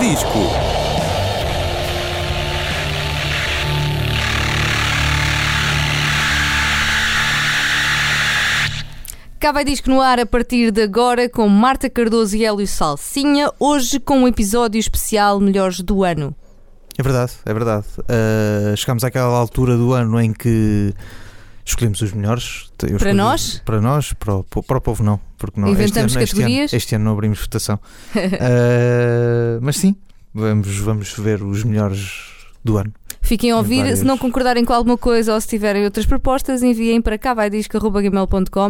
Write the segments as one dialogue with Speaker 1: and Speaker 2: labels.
Speaker 1: Disco.
Speaker 2: Cá vai disco no ar a partir de agora com Marta Cardoso e Hélio Salsinha, hoje com um episódio especial Melhores do Ano.
Speaker 3: É verdade, é verdade. Uh, chegamos àquela altura do ano em que escolhemos os melhores. Eu
Speaker 2: Para nós?
Speaker 3: Para nós, para o, para o povo não. Porque não
Speaker 2: Inventamos
Speaker 3: este ano, este ano-
Speaker 2: categorias?
Speaker 3: Este ano, não abrimos votação. Uh, mas sim, vamos, vamos ver os melhores do ano.
Speaker 2: Fiquem a ouvir,
Speaker 3: várias.
Speaker 2: se não concordarem com alguma coisa ou se tiverem outras propostas, enviem para cá vai disco.gmail.com.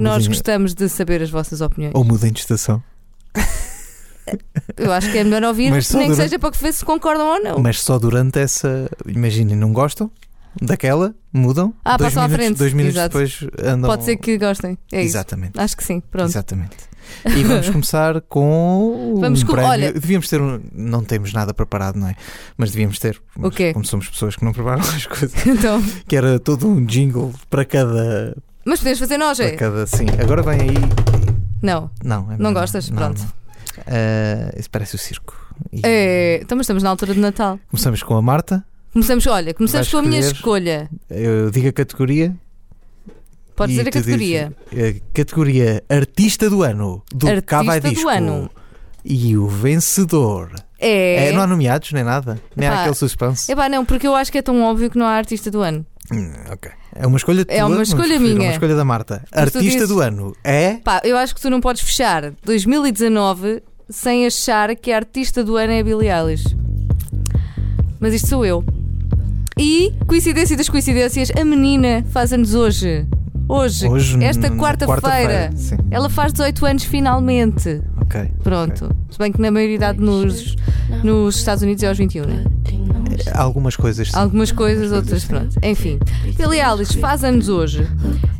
Speaker 2: Nós
Speaker 3: mudem,
Speaker 2: gostamos de saber as vossas opiniões.
Speaker 3: ou mudem de estação.
Speaker 2: Eu acho que é melhor ouvir, nem que
Speaker 3: durante-
Speaker 2: seja para que ver se concordam ou não.
Speaker 3: Mas só durante essa. Imaginem, não gostam daquela, mudam.
Speaker 2: Ah,
Speaker 3: dois
Speaker 2: passam à
Speaker 3: minutos,
Speaker 2: frente,
Speaker 3: Dois minutos
Speaker 2: exato.
Speaker 3: depois andam.
Speaker 2: Pode ser que gostem. É isso.
Speaker 3: Exatamente.
Speaker 2: Acho que sim. Pronto.
Speaker 3: Exatamente. E vamos começar com.
Speaker 2: Vamos
Speaker 3: um
Speaker 2: com-
Speaker 3: prémio.
Speaker 2: olha-
Speaker 3: Devíamos ter um. Não temos nada preparado, não é? Mas devíamos ter. Mas
Speaker 2: quê?
Speaker 3: Como somos pessoas que não preparam as coisas.
Speaker 2: Então,
Speaker 3: Que era todo um jingle para cada.
Speaker 2: mas podemos fazer nós,
Speaker 3: Para
Speaker 2: é?
Speaker 3: cada sim. Agora vem aí.
Speaker 2: Não.
Speaker 3: Não, é
Speaker 2: Não gostas?
Speaker 3: Não,
Speaker 2: Pronto.
Speaker 3: não. Ah, isso parece o circo. E
Speaker 2: É, então, mas estamos na altura de Natal.
Speaker 3: Começamos com a Marta.
Speaker 2: Começamos, olha, começamos
Speaker 3: Vais
Speaker 2: com a minha
Speaker 3: escolher-
Speaker 2: escolha.
Speaker 3: Eu digo a categoria.
Speaker 2: Pode
Speaker 3: e
Speaker 2: dizer a
Speaker 3: tu dizes,
Speaker 2: categoria.
Speaker 3: a categoria Artista do Ano. Do
Speaker 2: Artista
Speaker 3: Cá Vai
Speaker 2: do
Speaker 3: Disco.
Speaker 2: Ano.
Speaker 3: E o vencedor.
Speaker 2: É.
Speaker 3: É, não há nomeados nem nada. Nem há
Speaker 2: Epá,
Speaker 3: aquele suspense.
Speaker 2: Epá, não, porque eu acho que é tão óbvio que não há artista do ano.
Speaker 3: Hum, ok. É uma escolha
Speaker 2: É
Speaker 3: tua,
Speaker 2: uma escolha minha.
Speaker 3: É uma escolha da Marta.
Speaker 2: Mas tu
Speaker 3: Artista
Speaker 2: dizes-
Speaker 3: do ano é.
Speaker 2: Pá, eu acho que tu não podes fechar 2019 sem achar que a artista do ano é a Billie Eilish. Mas isto sou eu. E, coincidência das coincidências, a menina faz anos hoje. Hoje,
Speaker 3: Hoje,
Speaker 2: esta
Speaker 3: na
Speaker 2: quarta-feira.
Speaker 3: quarta-feira, sim.
Speaker 2: ela faz 18 anos finalmente.
Speaker 3: Ok.
Speaker 2: Pronto. Se bem que na maioridade nos, nos Estados Unidos é aos 21, né?
Speaker 3: Algumas coisas. sim.
Speaker 2: Algumas coisas, outras pronto. Enfim, Billie Eilish faz anos hoje.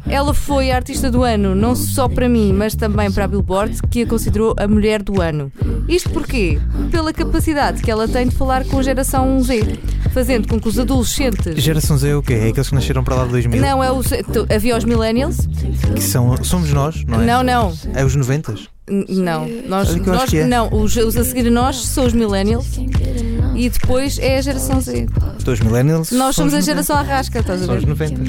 Speaker 2: Ela foi a artista do ano, não só para mim, mas também para a Billboard, que a considerou a mulher do ano. Isto porquê? Pela capacidade que ela tem de falar com a geração Z, fazendo com que os adolescentes.
Speaker 3: Geração Z é o quê? É aqueles que nasceram para lá de 2000?
Speaker 2: Não, é os, havia os millennials?
Speaker 3: Que são, somos nós, não é?
Speaker 2: Não, não.
Speaker 3: É os 90?
Speaker 2: Não, nós,
Speaker 3: Olha que eu acho
Speaker 2: nós
Speaker 3: que é.
Speaker 2: não, os, os a seguir a nós são os millennials e depois é a geração Z.
Speaker 3: Dois millennials?
Speaker 2: Nós somos a
Speaker 3: os 90.
Speaker 2: geração arrasca, estás a
Speaker 3: São os
Speaker 2: ver?
Speaker 3: 90.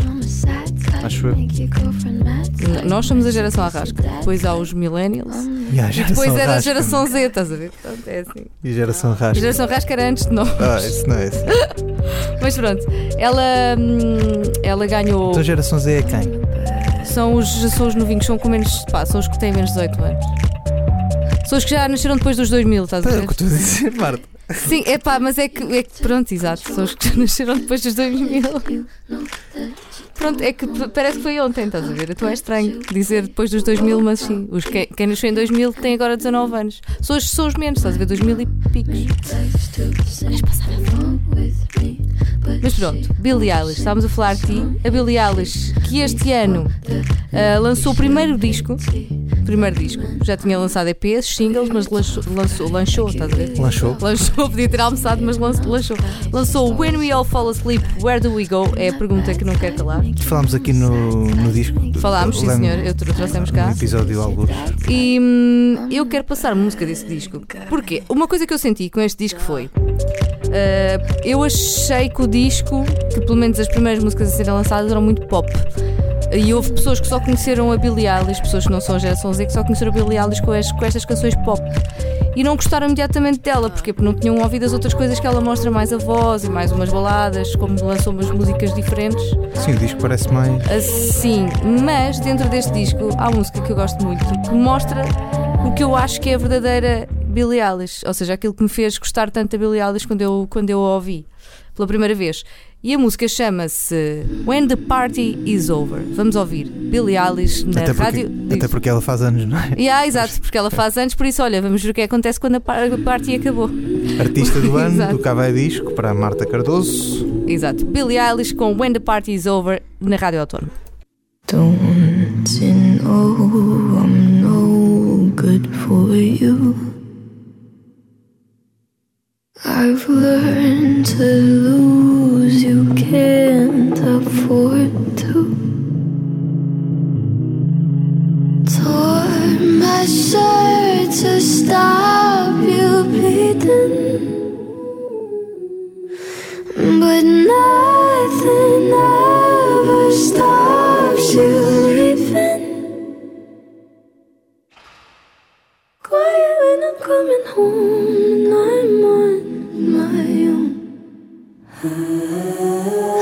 Speaker 3: Acho eu.
Speaker 2: N- Nós somos a geração arrasca. Depois há os millennials.
Speaker 3: E a geração
Speaker 2: depois era a
Speaker 3: rasca.
Speaker 2: geração Z, estás a ver? Portanto, é assim.
Speaker 3: E a geração
Speaker 2: A
Speaker 3: rasca.
Speaker 2: geração rasca era antes de nós.
Speaker 3: Ah, isso não é isso.
Speaker 2: Mas pronto, ela, hum, ela ganhou.
Speaker 3: Então a geração Z é quem?
Speaker 2: São os, são os novinhos, são com menos. Pá, são os que têm menos de 18 anos. São os que já nasceram depois dos 2000, estás a
Speaker 3: É o
Speaker 2: ver?
Speaker 3: que a dizer, Marta.
Speaker 2: Sim, é pá, mas é que, é que. Pronto, exato. São os que já nasceram depois dos 2000. Pronto, é que parece que foi ontem, estás a ver? Então é estranho dizer depois dos 2000, mas sim. Os que, quem nasceu em 2000 tem agora 19 anos. São os, são os menos, estás a ver? 2000 e picos. Mas pronto, Billie Eilish, estávamos a falar de ti. A Billie Eilish, que este ano ah, lançou o primeiro disco. Primeiro disco. Já tinha lançado EPs, singles, mas lançou, lançou, lançou estás a ver?
Speaker 3: Lanchou.
Speaker 2: Lançou, podia ter almoçado, mas lan- lançou. Lançou When We All Fall Asleep, Where Do We Go? É pergunta que não quer calar.
Speaker 3: Falámos aqui no, no disco.
Speaker 2: Falámos, sim senhor, eu tro- trouxemos cá.
Speaker 3: No episódio alguns.
Speaker 2: E hum, eu quero passar música desse disco. Porquê? Uma coisa que eu senti com este disco foi. ah, eu achei que o disco, que pelo menos as primeiras músicas a serem lançadas eram muito pop. E houve pessoas que só conheceram a Billie Eilish, pessoas que não são a geração Z, que só conheceram a Billie Eilish com, as- com estas canções pop. E não gostaram imediatamente dela, porque não tinham ouvido as outras coisas que ela mostra mais a voz e mais umas baladas, como lançou umas músicas diferentes.
Speaker 3: Sim, o disco parece mais.
Speaker 2: Assim, mas dentro deste disco há uma música que eu gosto muito que mostra o que eu acho que é a verdadeira Billie Eilish, ou seja, aquilo que me fez gostar tanto da Billie Eilish quando eu, quando eu a ouvi pela primeira vez. E a música chama-se When the Party Is Over. Vamos ouvir Billie Eilish na
Speaker 3: Até porque,
Speaker 2: rádio.
Speaker 3: até porque ela faz anos, não é?
Speaker 2: Yeah, exato, porque ela faz antes, por isso, olha, vamos ver o que acontece quando a par- a party acabou.
Speaker 3: Artista do ano do Cavai Disco para a Marta Cardoso.
Speaker 2: Exato, Billie Eilish com When the Party Is Over na Rádio Autónoma.
Speaker 4: Don't you know I'm no good for you? I've learned to lose, you can't afford to. Tore my shirt to stop you bleeding. But nothing ever stops you leaving. Quiet when I'm coming home I could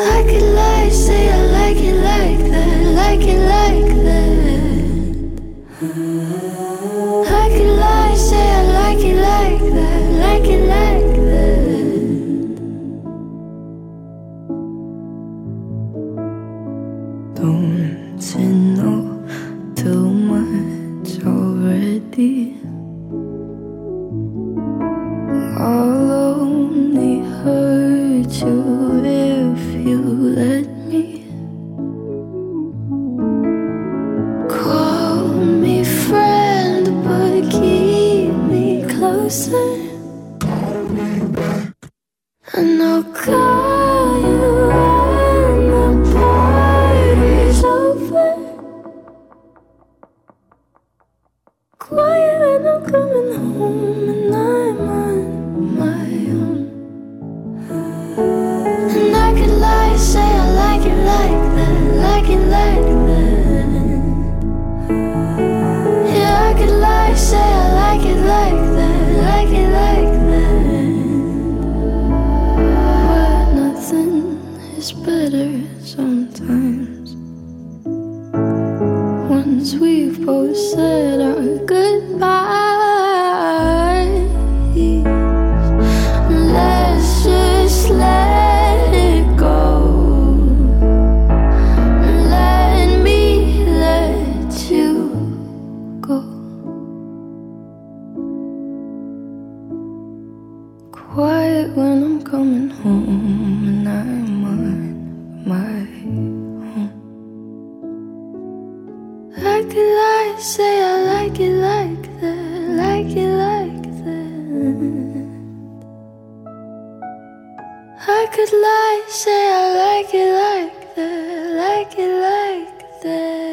Speaker 4: I could lie, say I like it like that, like it like that.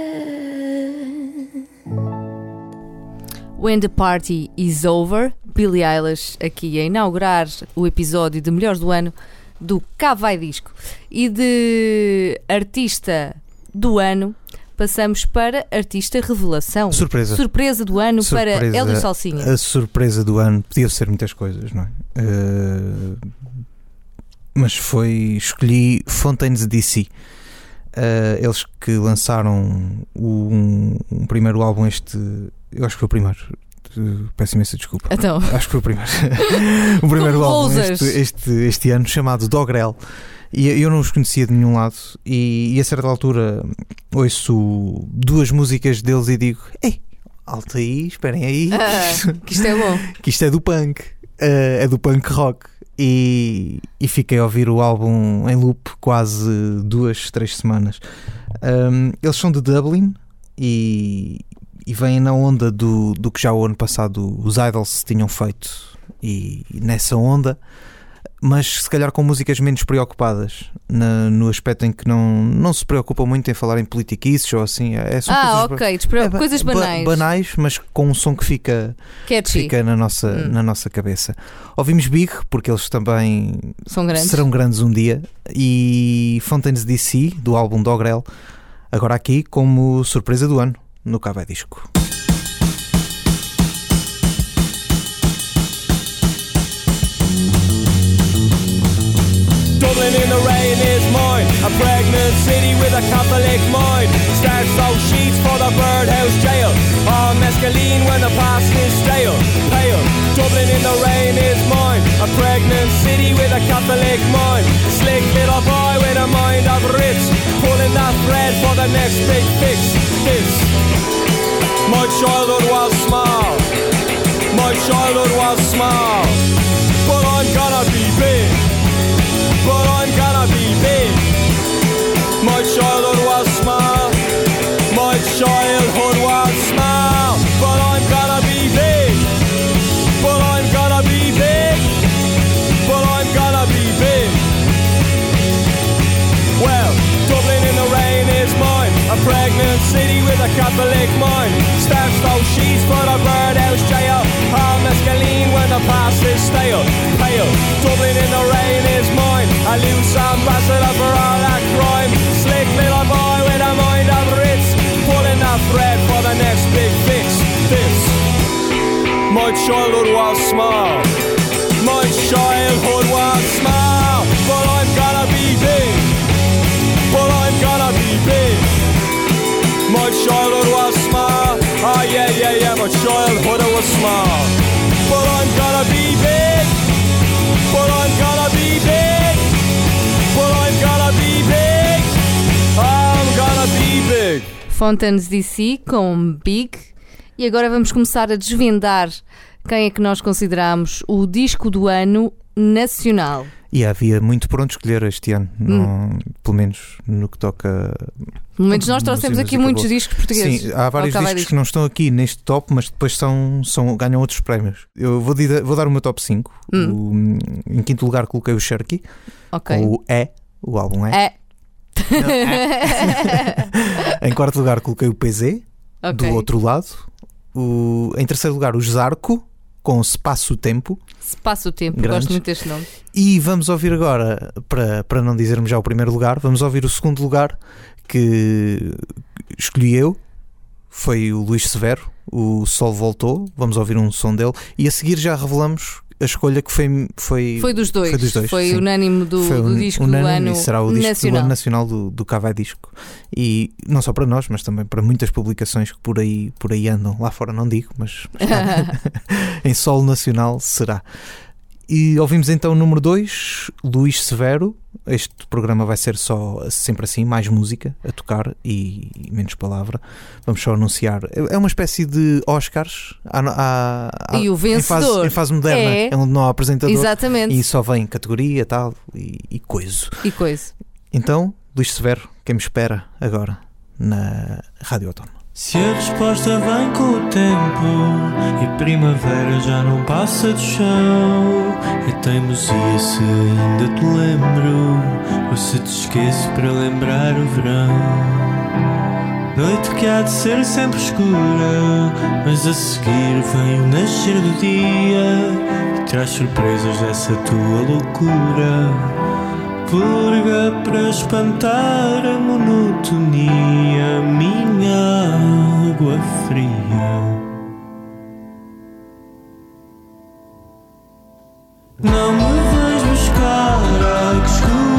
Speaker 4: When the
Speaker 2: Party is Over, Billie Eilish aqui a inaugurar o episódio de Melhores do Ano do Cá Vai Disco. E de artista do ano, passamos para artista revelação.
Speaker 3: Surpresa.
Speaker 2: Surpresa do ano para
Speaker 3: Surpresa.
Speaker 2: Hélio Salsinha.
Speaker 3: A surpresa do ano podia ser muitas coisas, não é? Eh, mas foi. Escolhi Fontaines DC. Eh, eles que lançaram o- um, um primeiro álbum, este. Eu acho que foi o primeiro. Peço imensa desculpa.
Speaker 2: Então,
Speaker 3: Acho que foi o primeiro. o primeiro álbum este, este, este ano, chamado Dogrel. E eu não os conhecia de nenhum lado. E, e a certa altura ouço duas músicas deles e digo: Ei, alta aí, esperem aí.
Speaker 2: ah, que isto é bom.
Speaker 3: que isto é do punk, eh, é do punk rock. E, e fiquei a ouvir o álbum em loop quase duas, três semanas. Um, eles são de Dublin e, e vêm na onda do, do que já o ano passado os Idols tinham feito. E, e nessa onda, mas se calhar com músicas menos preocupadas, na- no aspecto em que não, não se preocupam muito em falar em politiquices ou assim. É, são
Speaker 2: Ah,
Speaker 3: coisas
Speaker 2: ok. despre-
Speaker 3: é
Speaker 2: Coisas
Speaker 3: ba-
Speaker 2: banais.
Speaker 3: banais, mas com um som que fica
Speaker 2: Catchy.
Speaker 3: fica na nossa,
Speaker 2: Hum.
Speaker 3: na nossa cabeça. Ouvimos Big, porque eles também
Speaker 2: São grandes.
Speaker 3: serão grandes um dia, e Fontaines DC, do álbum Dogrel, agora aqui como surpresa do ano, no Cava Disco.
Speaker 1: Rain is mine. A pregnant city with a Catholic mind. Starts out sheets for the birdhouse jail. All mescaline when the past is stale. Pale. Dublin in the rain is mine. A pregnant city with a Catholic mind. Slick little boy with a mind of rich. Pulling that thread for the next big fix. This. My childhood was small. My childhood was small. But I'm gonna be big but I'm gonna be big. My childhood was small, pregnant city with a Catholic mind. Starts those sheets for the birdhouse jail, all mescaline when the past is stale. Pale, Dublin in the rain is mine. A loose ambassador for all that crime. Slick little boy with a mind of Ritz. Pulling that thread for the next big fix. This. My childhood was small. My childhood childhood was small. But I'm gonna be big. But I'm gonna be big. But I'm gonna be big. I'm gonna be big.
Speaker 2: Fontaine's DC com Big. E agora vamos começar a desvendar quem é que nós consideramos o disco do ano nacional.
Speaker 3: E havia muito por onde escolher este ano, não- pelo menos no que toca.
Speaker 2: Pelo menos nós trouxemos
Speaker 3: mas
Speaker 2: aqui muitos discos portugueses.
Speaker 3: Sim, há vários discos que não estão aqui neste top, mas depois são, são, ganham outros prémios. Eu vou, vou dar o meu top 5.
Speaker 2: Hum.
Speaker 3: O- em quinto lugar coloquei o Cherokee,
Speaker 2: Ok.
Speaker 3: com o É, o álbum É.
Speaker 2: É.
Speaker 3: Não, Em quarto lugar coloquei o PZ,
Speaker 2: Ok.
Speaker 3: do outro lado. O- em terceiro lugar o Zarco, com Espaço Tempo.
Speaker 2: Se passa o tempo,
Speaker 3: Grandes.
Speaker 2: gosto muito deste nome.
Speaker 3: E vamos ouvir agora, para, para não dizermos já o primeiro lugar, vamos ouvir o segundo lugar que escolhi eu. Foi o Luís Severo, o Sol Voltou. Vamos ouvir um som dele. E a seguir já revelamos a escolha que foi. Foi,
Speaker 2: Foi dos dois.
Speaker 3: Foi dos dois, sim.
Speaker 2: unânime do,
Speaker 3: foi
Speaker 2: do
Speaker 3: un-
Speaker 2: disco
Speaker 3: unânime
Speaker 2: do ano
Speaker 3: e será o disco
Speaker 2: nacional.
Speaker 3: do ano nacional do, do Cavai Disco. E não só para nós, mas também para muitas publicações que por aí, por aí andam. Lá fora não digo, mas em solo nacional será. E ouvimos então o número 2, Luís Severo. Este programa vai ser só sempre assim, mais música a tocar e menos palavra. Vamos só anunciar. É uma espécie de Oscars à- à- à-
Speaker 2: E o
Speaker 3: em fase,
Speaker 2: vencedor
Speaker 3: em fase moderna,
Speaker 2: é-
Speaker 3: é onde não há apresentador
Speaker 2: Exatamente.
Speaker 3: e só vem categoria tal e, e coisa.
Speaker 2: E coisa.
Speaker 3: Então, Luís Severo, quem me espera agora na Rádio Autónoma.
Speaker 5: Se a resposta vem com o tempo e primavera já não passa do chão, é teimosia se ainda te lembro ou se te esqueço para lembrar o verão. Noite que há de ser sempre escura, mas a seguir vem o nascer do dia e traz surpresas dessa tua loucura. Purga para espantar a monotonia, minha água fria. Não me vais buscar, ai que escura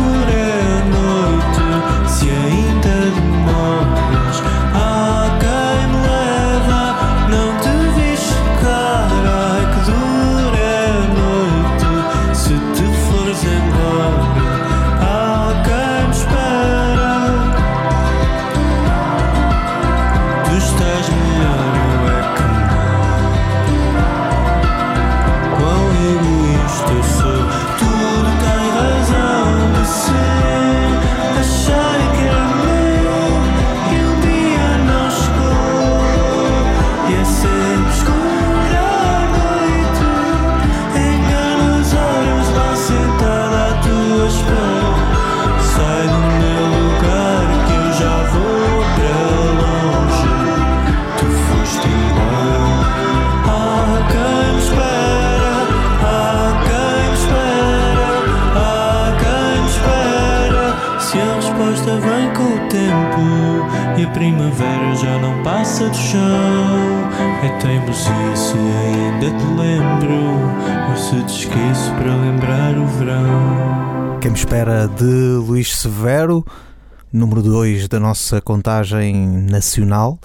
Speaker 3: da nossa contagem nacional.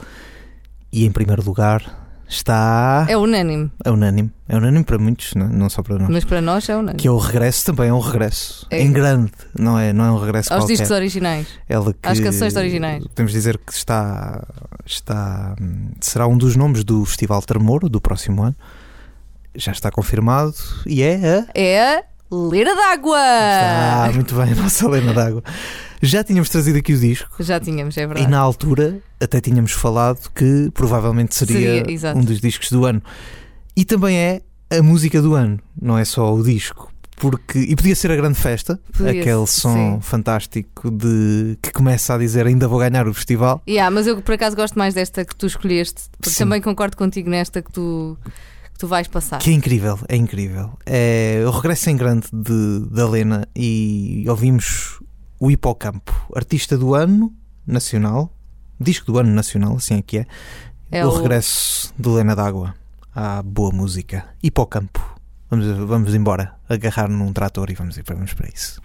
Speaker 3: E em primeiro lugar está.
Speaker 2: É unânime.
Speaker 3: É unânime. É unânime para muitos, não, não só para nós.
Speaker 2: Mas para nós é unânime.
Speaker 3: Que é o regresso também, é um regresso.
Speaker 2: É.
Speaker 3: Em grande, não é, não é um regresso
Speaker 2: Aos
Speaker 3: qualquer.
Speaker 2: discos originais.
Speaker 3: Ela que,
Speaker 2: às canções originais.
Speaker 3: Podemos dizer que está, está. Será um dos nomes do Festival Tremor do próximo ano. Já está confirmado e é a.
Speaker 2: É a Leira d'Água!
Speaker 3: Ah, muito bem, a nossa Helena d'Água. Já tínhamos trazido aqui o disco
Speaker 2: Já tínhamos, é
Speaker 3: e
Speaker 2: verdade.
Speaker 3: na altura até tínhamos falado que provavelmente seria,
Speaker 2: Seria,
Speaker 3: um dos discos do ano. E também é a música do ano, não é só o disco. Porque, e podia ser a grande festa,
Speaker 2: Podia,
Speaker 3: aquele som
Speaker 2: sim.
Speaker 3: fantástico de que começa a dizer ainda vou ganhar o festival.
Speaker 2: Yeah, mas eu por acaso gosto mais desta que tu escolheste, porque
Speaker 3: Sim.
Speaker 2: também concordo contigo nesta que tu, que tu vais passar.
Speaker 3: Que é incrível, é incrível. É o regresso em grande de, da Lena e ouvimos o Hipocampo, artista do ano nacional, disco do ano nacional, assim é que é.
Speaker 2: É
Speaker 3: o,
Speaker 2: o-
Speaker 3: regresso de Lena d'Água à boa música. Hipocampo. Vamos, vamos embora, agarrar num trator e vamos, ir- vamos para isso.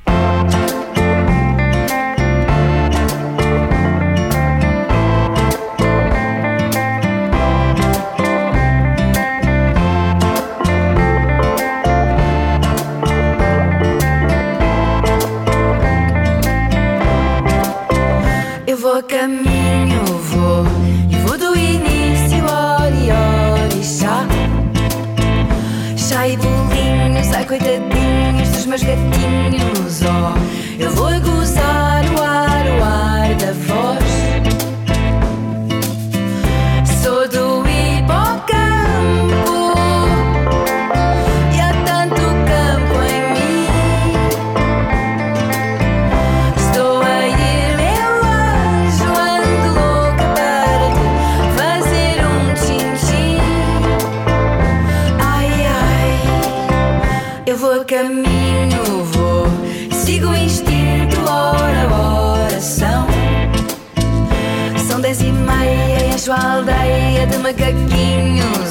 Speaker 6: Meus gatinhos Oh, eu vou gozar
Speaker 3: богатыню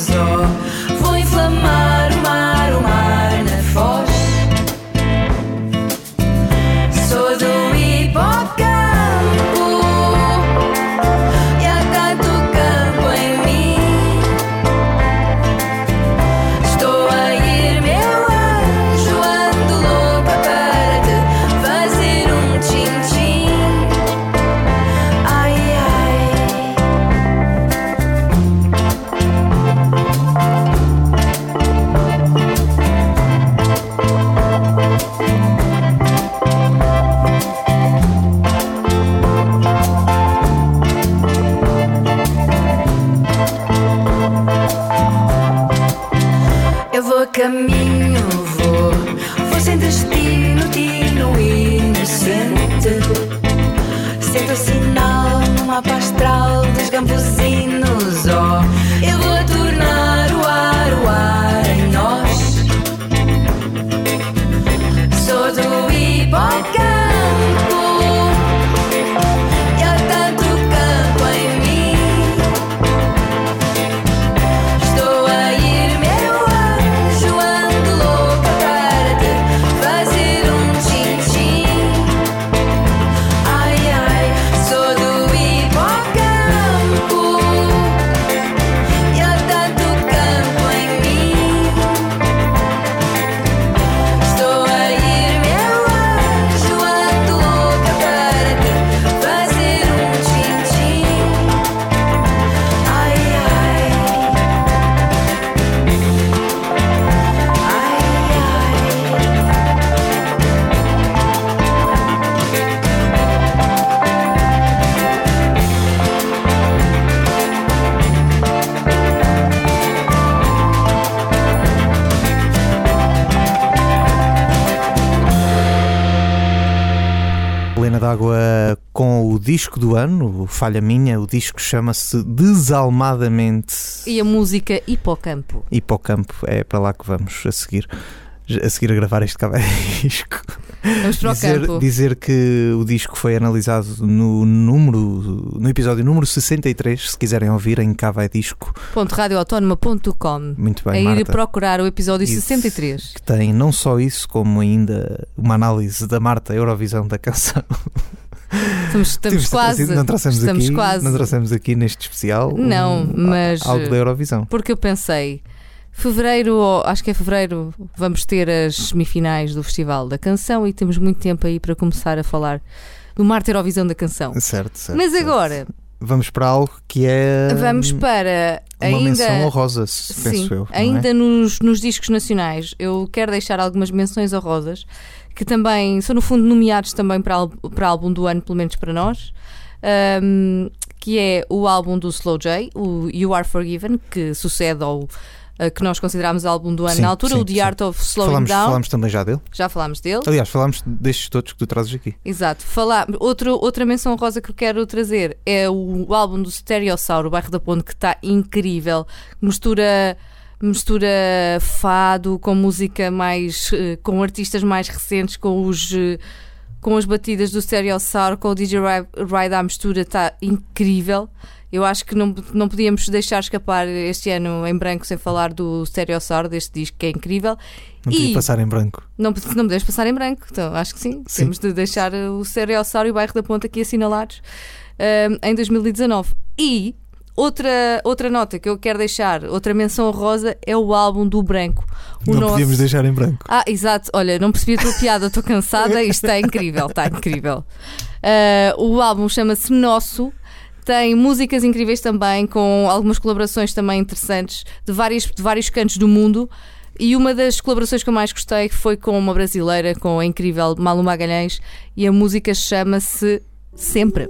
Speaker 3: disco do ano, Falha Minha, o disco chama-se Desalmadamente
Speaker 2: E a música Hipocampo.
Speaker 3: Hipocampo. É para lá que vamos a seguir. A seguir a gravar este disco.
Speaker 2: Vamos para o
Speaker 3: dizer,
Speaker 2: campo.
Speaker 3: dizer que o disco foi analisado no número no episódio número 63, se quiserem ouvir, em Cava é Disco.
Speaker 2: Radioautónoma.com.
Speaker 3: Muito
Speaker 2: A
Speaker 3: bem,
Speaker 2: ir
Speaker 3: Marta.
Speaker 2: procurar o episódio
Speaker 3: Isso.
Speaker 2: 63.
Speaker 3: Que tem não só isso, como ainda uma análise da Marta Eurovisão da canção.
Speaker 2: Estamos, estamos quase.
Speaker 3: Não trouxemos
Speaker 2: estamos
Speaker 3: aqui,
Speaker 2: quase.
Speaker 3: Não trouxemos aqui neste especial.
Speaker 2: Não,
Speaker 3: um,
Speaker 2: mas-
Speaker 3: Algo da Eurovisão.
Speaker 2: Porque eu pensei, fevereiro, acho que é fevereiro, vamos ter as semifinais do Festival da Canção e temos muito tempo aí para começar a falar do Marte Eurovisão da Canção.
Speaker 3: Certo, certo.
Speaker 2: Mas
Speaker 3: certo.
Speaker 2: agora,
Speaker 3: Vamos para algo que é.
Speaker 2: vamos para
Speaker 3: Uma menção
Speaker 2: ainda.
Speaker 3: honrosa, se- penso
Speaker 2: Sim,
Speaker 3: eu. é?
Speaker 2: ainda nos, nos discos nacionais, eu quero deixar algumas menções honrosas que também são, no fundo, nomeados também para, para álbum do ano, pelo menos para nós. Ahm, que é o álbum do Slow J, o You Are Forgiven, que sucede ao que nós considerámos álbum do ano
Speaker 3: Sim,
Speaker 2: na altura,
Speaker 3: sim,
Speaker 2: o The
Speaker 3: sim.
Speaker 2: Art of Slowing
Speaker 3: Falámos,
Speaker 2: Down.
Speaker 3: falámos também já dele.
Speaker 2: Já falámos dele.
Speaker 3: Aliás, falámos destes todos que tu trazes aqui.
Speaker 2: Exato. Falar, outro, outra menção rosa que eu quero trazer é o, álbum do Stereossauro, o Bairro da Ponte, que está incrível. Mistura
Speaker 7: mistura fado com música mais. eh, com artistas mais recentes, com os. eh, com as batidas do Stereosaur, com o DJ Ri- Ride à mistura, está incrível. Eu acho que não, não podíamos deixar escapar este ano em branco sem falar do Stereosaur, deste disco que é incrível.
Speaker 3: Não podia
Speaker 7: E-
Speaker 3: passar em branco.
Speaker 7: Não, não podemos passar em branco, então acho que sim.
Speaker 3: Sim.
Speaker 7: Temos de deixar o Stereosaur e o bairro da Ponta aqui assinalados um, em 2019. E outra, outra nota que eu quero deixar, outra menção rosa, é o álbum do Branco. O
Speaker 3: não
Speaker 7: nosso-
Speaker 3: podíamos deixar em branco.
Speaker 7: Ah, exato. Olha, não percebi a tua piada, estou cansada. Isto está incrível, está incrível. Uh, o álbum chama-se Nosso. Tem músicas incríveis também, com algumas colaborações também interessantes de, várias, de vários cantos do mundo. E uma das colaborações que eu mais gostei foi com uma brasileira, com a incrível Malu Magalhães, e a música chama-se Sempre.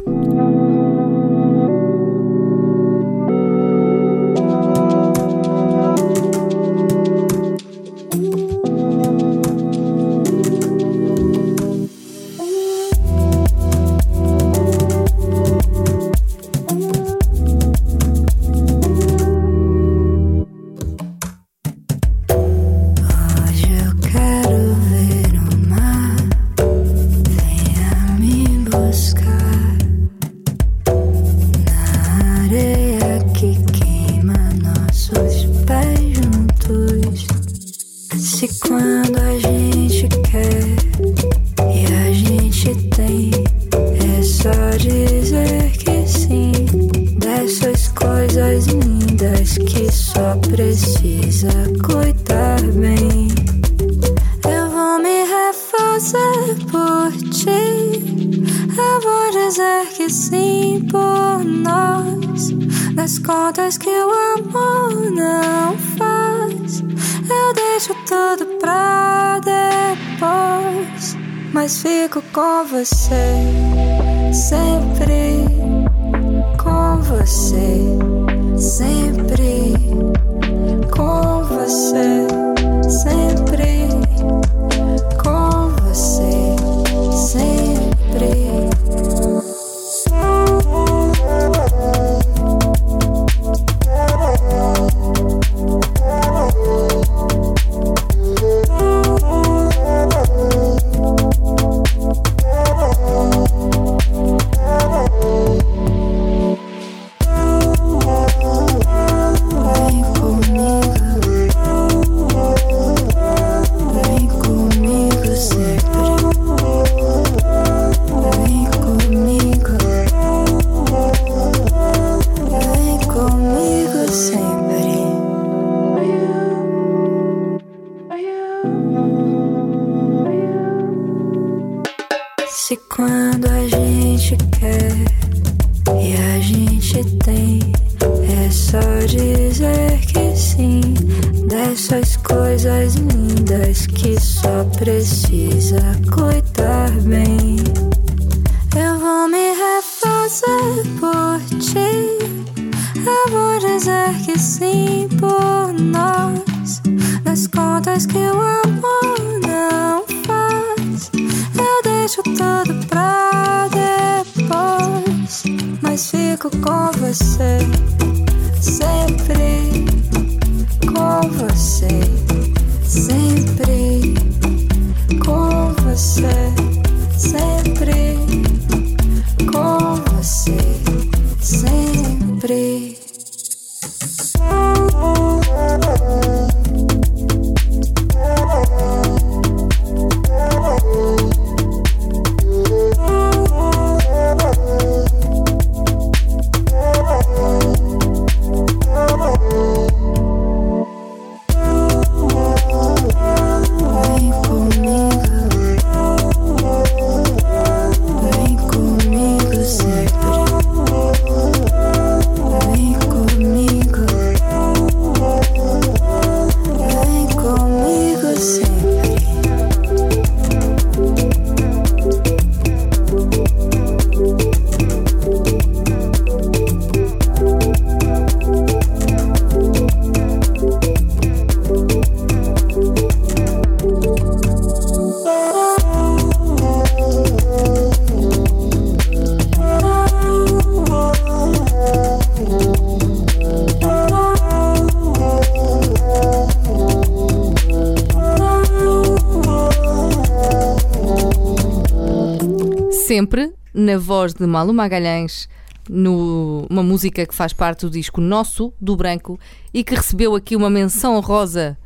Speaker 8: Sempre
Speaker 2: na voz de Malu Magalhães, no, uma música que faz parte do disco Nosso, do Branco, e que recebeu aqui uma menção rosa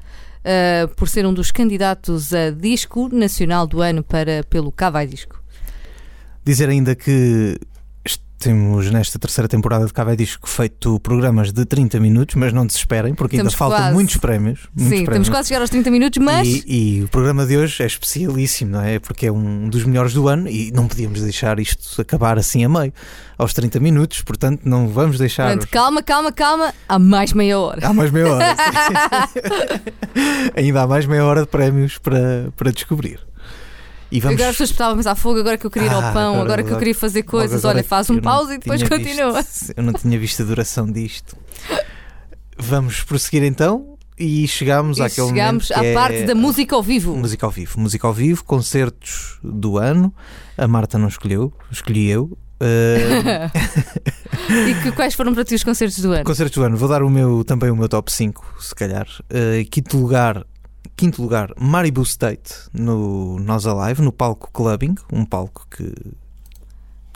Speaker 2: uh, por ser um dos candidatos a disco nacional do ano para, pelo Cavai Disco.
Speaker 3: Dizer ainda que temos nesta terceira temporada de Cava Disco feito programas de 30 minutos, mas não desesperem, porque ainda
Speaker 2: Estamos
Speaker 3: faltam
Speaker 2: quase.
Speaker 3: muitos prémios. Muitos
Speaker 2: Sim,
Speaker 3: prémios.
Speaker 2: estamos quase a chegar aos 30 minutos, mas.
Speaker 3: E, e o programa de hoje é especialíssimo, não é? Porque é um dos melhores do ano e não podíamos deixar isto acabar assim a meio, aos 30 minutos, portanto não vamos deixar.
Speaker 2: Portanto, calma, calma, calma, há mais meia hora.
Speaker 3: Há mais meia hora. Ainda há mais meia hora de prémios para, para descobrir. E vamos.
Speaker 2: Agora as pessoas estavam a fogo, agora que eu queria ir ao
Speaker 3: Ah,
Speaker 2: pão,
Speaker 3: agora-
Speaker 2: agora, que eu queria fazer coisas, olha, faz um pause e depois continua.
Speaker 3: visto- eu não tinha visto a duração disto. Vamos prosseguir então e chegamos
Speaker 2: E
Speaker 3: àquele momento
Speaker 2: à
Speaker 3: é
Speaker 2: parte da música ao vivo.
Speaker 3: Música ao vivo. Música ao vivo, concertos do ano. A Marta não escolheu, escolhi eu. Uh,
Speaker 2: E que, quais foram para ti os concertos do ano?
Speaker 3: concertos do ano, vou dar o meu, também o meu top 5, se calhar. Uh, quinto lugar, quinto lugar, Maribu State no Nós Alive, no palco Clubbing, um palco que,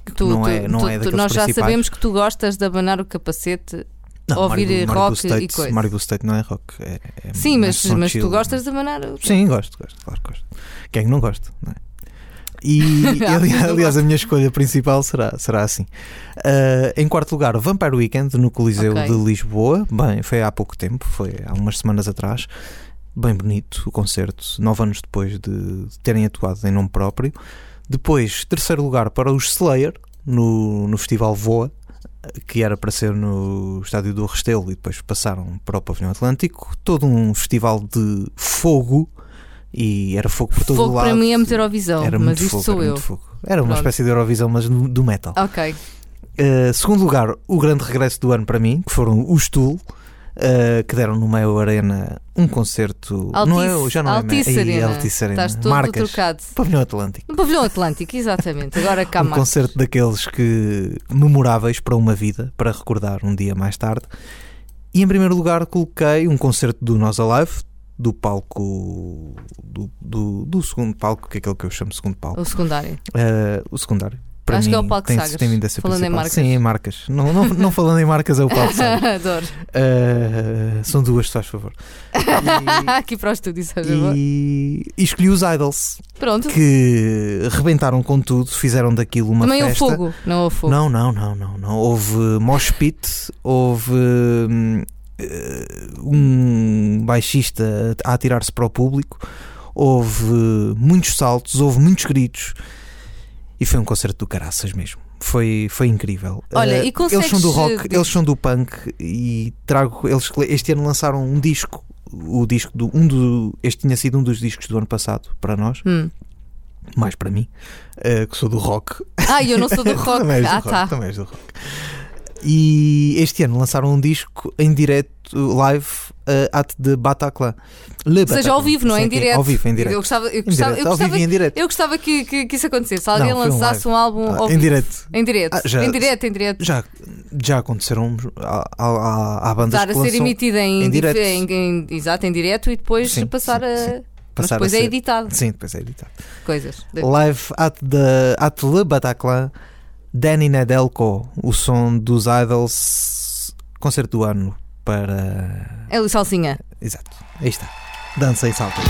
Speaker 3: que
Speaker 2: Tu-
Speaker 3: não é, não
Speaker 2: tu-
Speaker 3: é
Speaker 2: tu-
Speaker 3: daqueles
Speaker 2: nós já
Speaker 3: principais.
Speaker 2: sabemos que tu gostas de abanar o capacete.
Speaker 3: Não,
Speaker 2: ouvir
Speaker 3: Maribu,
Speaker 2: rock
Speaker 3: Maribu
Speaker 2: e
Speaker 3: State,
Speaker 2: coisa.
Speaker 3: Maribu State não é rock. É, é
Speaker 2: Sim, mas, mas
Speaker 3: chill.
Speaker 2: tu gostas de abanar o.
Speaker 3: Sim, gosto, gosto, claro que gosto. Quem é não gosta, não é? E aliás, a minha escolha principal será, será assim. Uh, em quarto lugar, Vampire Weekend no Coliseu
Speaker 2: Ok.
Speaker 3: de Lisboa. Bem, foi há pouco tempo, foi há umas semanas atrás. Bem bonito o concerto, nove anos depois de terem atuado em nome próprio. Depois, terceiro lugar para os Slayer no, no Festival Voa, que era para ser no Estádio do Restelo e depois passaram para o Pavilhão Atlântico. Todo um festival de fogo e era fogo por todo
Speaker 2: Fogo
Speaker 3: o lado.
Speaker 2: para mim é meter Eurovisão,
Speaker 3: Era
Speaker 2: mas isto
Speaker 3: fogo,
Speaker 2: sou
Speaker 3: era
Speaker 2: eu.
Speaker 3: Era uma
Speaker 2: Pronto.
Speaker 3: espécie de Eurovisão, mas do do metal.
Speaker 2: Ok.
Speaker 3: Uh, segundo lugar, o grande regresso do ano para mim, que foram os Tool, uh, que deram no Meio Arena um concerto. não é,
Speaker 2: Altice-
Speaker 3: já não
Speaker 2: Altice
Speaker 3: é
Speaker 2: Arena.
Speaker 3: Altice Arena.
Speaker 2: Estás todo
Speaker 3: Marcas.
Speaker 2: trocado.
Speaker 3: Pavilhão Atlântico.
Speaker 2: No Pavilhão Atlântico, exatamente. Agora cá
Speaker 3: um concerto daqueles que memoráveis para uma vida, para recordar um dia mais tarde. E em primeiro lugar coloquei um concerto do Nós Alive, do palco do, do, do segundo palco, que é aquele que eu chamo de segundo palco.
Speaker 2: O secundário.
Speaker 3: Uh, o secundário. Para
Speaker 2: Acho
Speaker 3: mim,
Speaker 2: que é o palco
Speaker 3: tem,
Speaker 2: Sagres,
Speaker 3: tem vindo a ser
Speaker 2: falando em
Speaker 3: principal.
Speaker 2: marcas.
Speaker 3: Sim, em marcas. Não, não, não falando em marcas, é o palco Sagres.
Speaker 2: Adoro.
Speaker 3: Uh, são duas, se faz favor.
Speaker 2: Aqui para o estúdio, sabes?
Speaker 3: E, e escolhi os Idols,
Speaker 2: Pronto.
Speaker 3: que rebentaram com tudo, fizeram daquilo uma
Speaker 2: Também houve
Speaker 3: festa.
Speaker 2: fogo. Não houve fogo.
Speaker 3: Não, não, não, não, não. Houve mosh pit, houve hum, eh, um baixista a atirar-se para o público, houve muitos saltos, houve muitos gritos e foi um concerto do caraças mesmo. Foi, foi incrível.
Speaker 2: Olha,
Speaker 3: Eh,
Speaker 2: e consegues,
Speaker 3: eles são do rock, eles são do punk e trago eles este ano lançaram um disco, o disco do um do este tinha sido um dos discos do ano passado para nós,
Speaker 2: Hum.
Speaker 3: mais para mim, eh, que sou do rock.
Speaker 2: Ah, eu não sou do rock.
Speaker 3: também és do
Speaker 2: ah,
Speaker 3: rock,
Speaker 2: tá.
Speaker 3: também és do rock. E este ano lançaram um disco em direto, live, uh, at the Bataclan. Le
Speaker 2: Ou seja, ao vivo, não é? Em direto.
Speaker 3: Ao vivo, em direto.
Speaker 2: Eu gostava, eu
Speaker 3: Em
Speaker 2: gostava, eu gostava,
Speaker 3: e em direto.
Speaker 2: eu gostava que, que, que isso acontecesse. Se alguém
Speaker 3: Não, um
Speaker 2: lançasse um,
Speaker 3: live.
Speaker 2: álbum
Speaker 3: Ah,
Speaker 2: ao
Speaker 3: em
Speaker 2: vivo.
Speaker 3: direto.
Speaker 2: Em direto.
Speaker 3: Ah, já-
Speaker 2: em direto, em direto.
Speaker 3: Já, já aconteceram há, há, há bandas
Speaker 2: Estar a ser emitida em,
Speaker 3: em direto.
Speaker 2: em- em- exato, em direto e depois
Speaker 3: Sim,
Speaker 2: passar
Speaker 3: sim,
Speaker 2: a.
Speaker 3: sim.
Speaker 2: Mas
Speaker 3: a
Speaker 2: depois é
Speaker 3: ser-
Speaker 2: editado.
Speaker 3: Sim, depois é editado.
Speaker 2: Coisas.
Speaker 3: Live at, the, at Le Bataclan, Danny Nedelko, o som dos Idols, concerto do ano para.
Speaker 2: É o Salsinha.
Speaker 3: Exato, aí está. Dança e salta.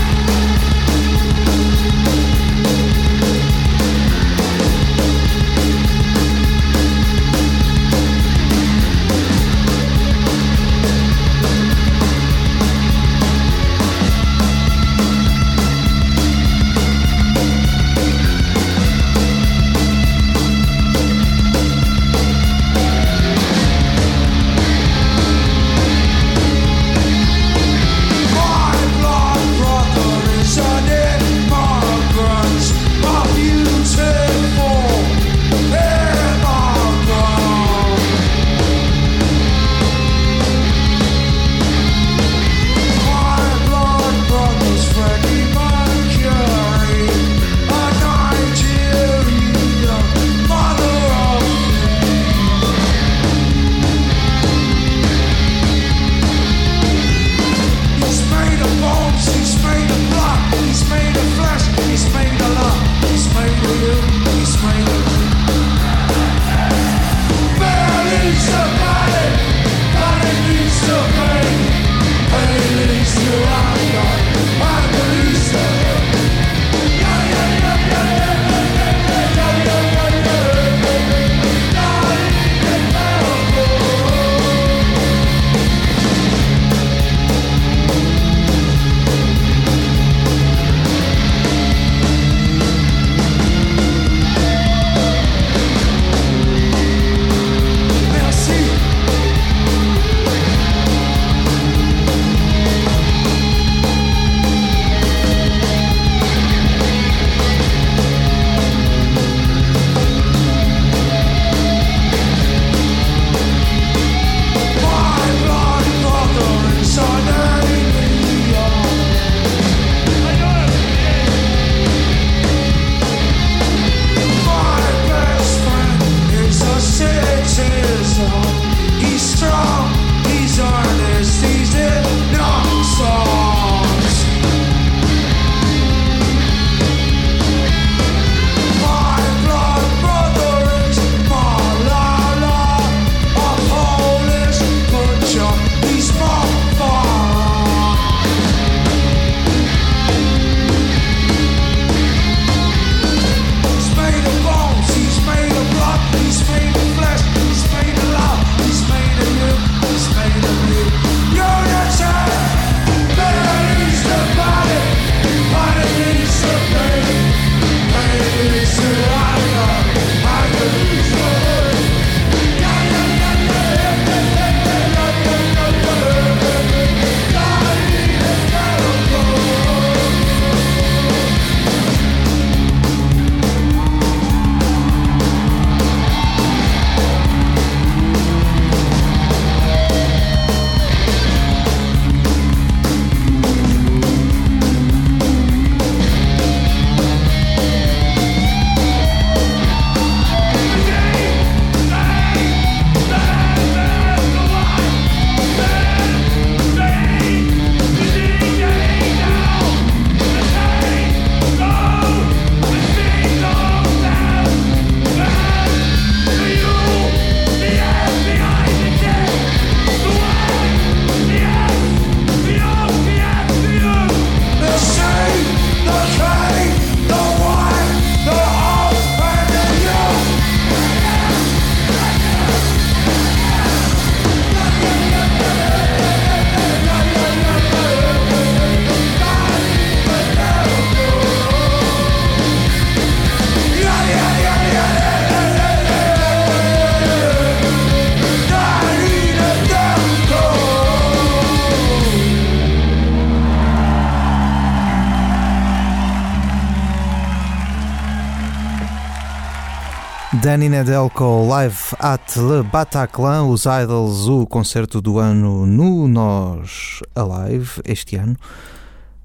Speaker 3: Danny Nedelko live at Le Bataclan, os Idols, o concerto do ano no Nós Alive, este ano,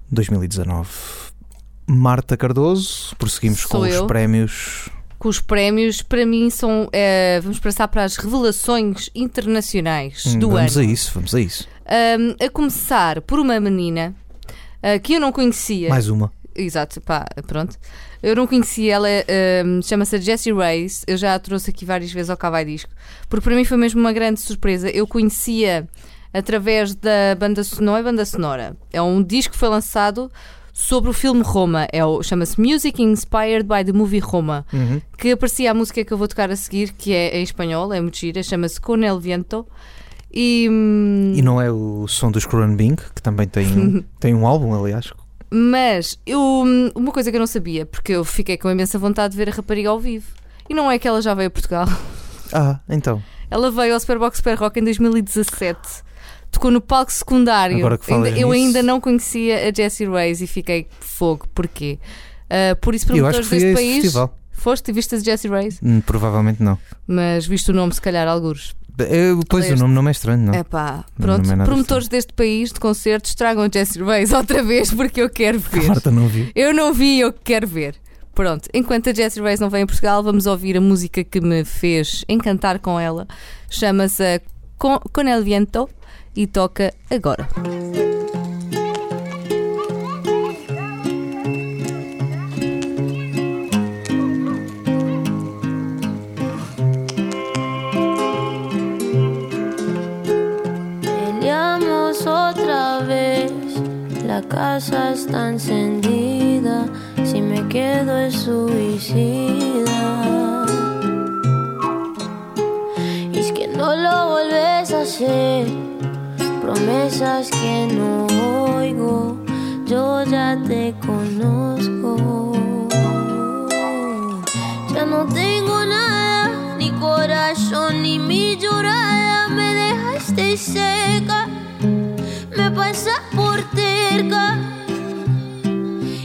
Speaker 3: 2019. Marta Cardoso, prosseguimos
Speaker 2: Sou
Speaker 3: com
Speaker 2: eu.
Speaker 3: os prémios.
Speaker 2: Com os prémios, para mim, são. eh, vamos passar para as revelações internacionais
Speaker 3: Hum,
Speaker 2: do
Speaker 3: vamos
Speaker 2: ano.
Speaker 3: a isso, vamos a isso.
Speaker 2: Ahm, a começar por uma menina ah, que eu não conhecia.
Speaker 3: Mais uma.
Speaker 2: Exato, pá, pronto. Eu não conhecia ela, ahm, chama-se Jessie Reyes. Eu já a trouxe aqui várias vezes ao Cavai Disco, porque para mim foi mesmo uma grande surpresa. Eu conhecia através da banda sonora, não é banda sonora, é um disco que foi lançado sobre o filme Roma. É o, chama-se Music Inspired by the Movie Roma,
Speaker 3: Uhum.
Speaker 2: que aparecia a música que eu vou tocar a seguir, que é em espanhol, é muito gira, chama-se Con el Viento. E, hum,
Speaker 3: E não é o som dos Bing, que também tem um, tem um álbum, aliás.
Speaker 2: Mas eu, uma coisa que eu não sabia, porque eu fiquei com imensa vontade de ver a rapariga ao vivo. E não é que ela já veio a Portugal.
Speaker 3: Ah, então.
Speaker 2: Ela veio ao Superbox Super Rock em 2017. Tocou no palco secundário.
Speaker 3: Agora que
Speaker 2: Ainda- eu
Speaker 3: nisso-
Speaker 2: ainda não conhecia a Jessie Reyes e fiquei fogo. Porquê? Ah, por isso, promotores deste país.
Speaker 3: festival.
Speaker 2: Foste e viste a Jessie Reyes?
Speaker 3: Hum, Provavelmente não.
Speaker 2: Mas viste o nome, se calhar, alguns.
Speaker 3: Eu, pois
Speaker 2: Leste.
Speaker 3: o nome não é estranho, não.
Speaker 2: É pá,
Speaker 3: Não,
Speaker 2: pronto.
Speaker 3: é
Speaker 2: promotores deste país de concertos tragam a Jessie Reyes outra vez porque eu quero
Speaker 3: A
Speaker 2: ver.
Speaker 3: Marta não viu.
Speaker 2: Eu não vi, eu quero ver. Pronto, enquanto a Jessie Reyes não vem a Portugal, vamos ouvir a música que me fez encantar com ela. Chama-se Con, Con el Viento e toca agora.
Speaker 9: La casa está encendida, si me quedo es suicida. Es que no lo volves a hacer, promesas que no oigo, yo ya te conozco. Ya no tengo nada, ni corazón, ni mi llorada. Me dejaste seca, me pasa por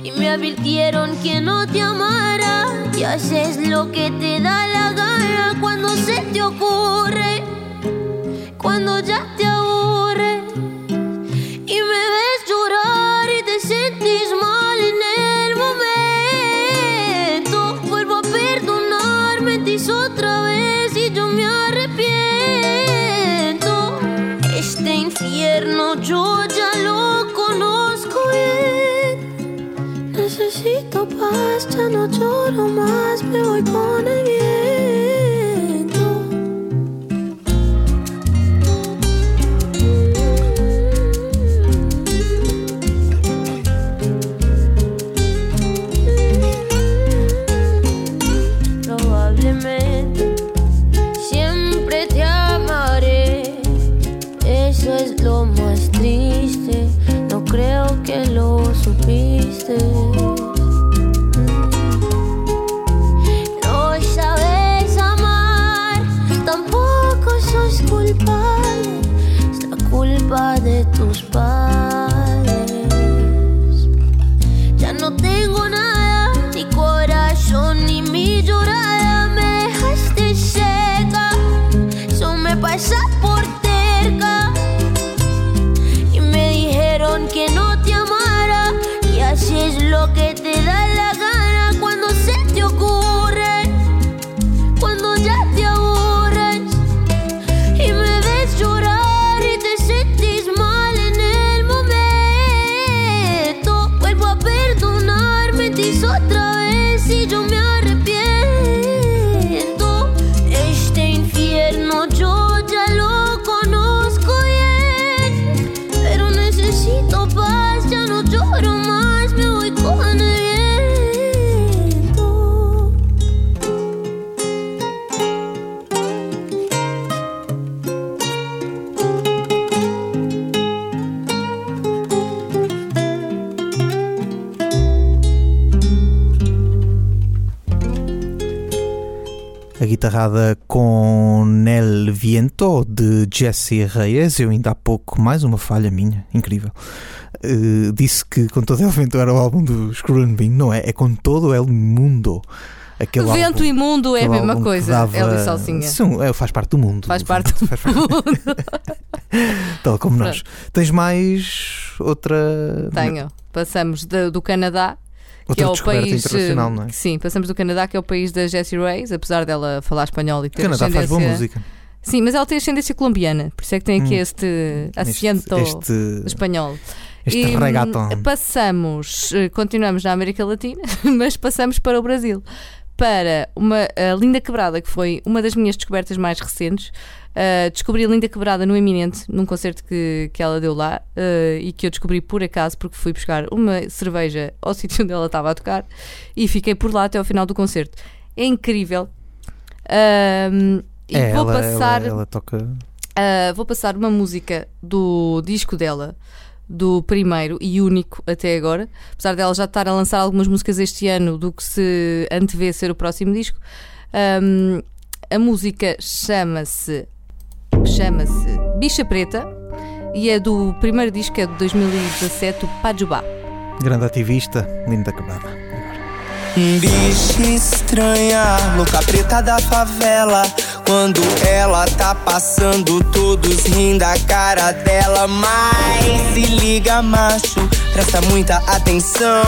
Speaker 9: Y me advirtieron que no te amara. Y haces lo que te da la gana cuando se te ocurre, cuando ya te aburre. Más, me
Speaker 3: up guitarrada com Nel Viento de Jesse Reyes. Eu ainda há pouco, mais uma falha minha, incrível. eh, disse que com todo el vento era o álbum dos Bing, não é? É com todo el mundo. aquele
Speaker 2: Vento
Speaker 3: álbum,
Speaker 2: imundo é a mesma coisa.
Speaker 3: dava-
Speaker 2: Ela e Salsinha.
Speaker 3: Sim, é, faz parte do mundo.
Speaker 2: Faz parte
Speaker 3: Faz parte- Tal como nós. Tens mais outra.
Speaker 2: Tenho. Passamos do, do Canadá, que
Speaker 3: Outra
Speaker 2: é o país.
Speaker 3: internacional, não é?
Speaker 2: Sim, passamos do Canadá, que é o país da Jessie Reyes, apesar dela falar espanhol e ter
Speaker 3: O Canadá faz boa música.
Speaker 2: Sim, mas ela tem ascendência colombiana, por isso é que tem aqui
Speaker 3: Hum.
Speaker 2: este acento
Speaker 3: este,
Speaker 2: espanhol.
Speaker 3: este
Speaker 2: E, hum,
Speaker 3: reggaeton.
Speaker 2: Passamos, eh, continuamos na América Latina, mas passamos para o Brasil. Para uma Linda Quebrada, que foi uma das minhas descobertas mais recentes. Uh, descobri a Linda Quebrada no Eminente, num concerto que, que ela deu lá uh, e que eu descobri por acaso porque fui buscar uma cerveja ao sítio onde ela estava a tocar e fiquei por lá até ao final do concerto. É incrível. Um, e
Speaker 3: é,
Speaker 2: vou
Speaker 3: ela,
Speaker 2: passar.
Speaker 3: ela, ela toca.
Speaker 2: Uh, vou passar uma música do disco dela, do primeiro e único até agora. Apesar dela já estar a lançar algumas músicas este ano do que se antevê ser o próximo disco. Um, a música chama-se chama-se Bicha Preta e é do primeiro disco, é de 2017, o Pajubá.
Speaker 3: Grande ativista, linda quebrada.
Speaker 10: Bicha estranha, louca preta da favela. Quando ela tá passando, todos rindo da cara dela. Mas se liga, macho, presta muita atenção.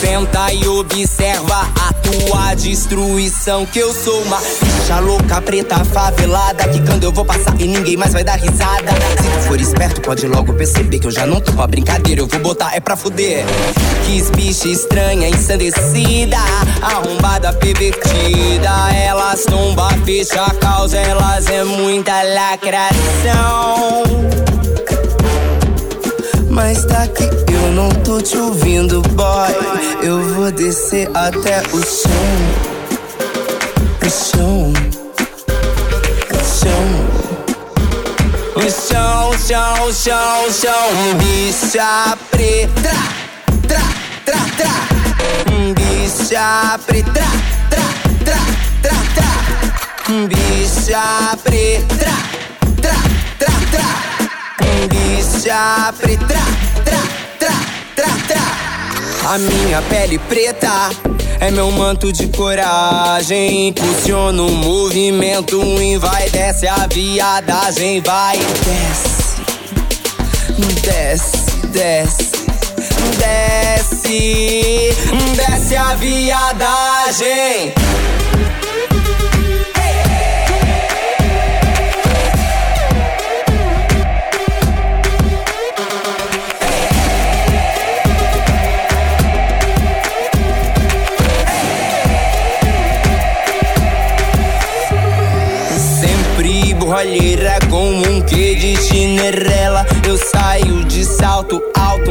Speaker 10: Senta e observa a tua destruição. Que eu sou uma bicha louca, preta, favelada. Que quando eu vou passar e ninguém mais vai dar risada. Se tu for esperto, pode logo perceber que eu já não tô pra brincadeira. Eu vou botar é pra fuder. Quis bicha estranha, ensandecida. Arrombada, pervertida. Elas tomba, fecha a causa. Elas é muita lacração. Mas daqui eu não tô te ouvindo, boy. Eu vou descer até o chão. O chão. O chão. O chão, chão, chão, chão. Bicha preta. Tra, tra, tra. Bicha preta. Tra, tra, tra, tra. Bicha preta. Tra, tra, tra. Bicha preta, tra, tra, tra, tra. A minha pele preta é meu manto de coragem. Impulsiona o movimento e vai, desce a viadagem. Vai, desce, desce, desce, desce, desce a viadagem. Borralheira com um quê de chinerela. Eu saio de salto alto,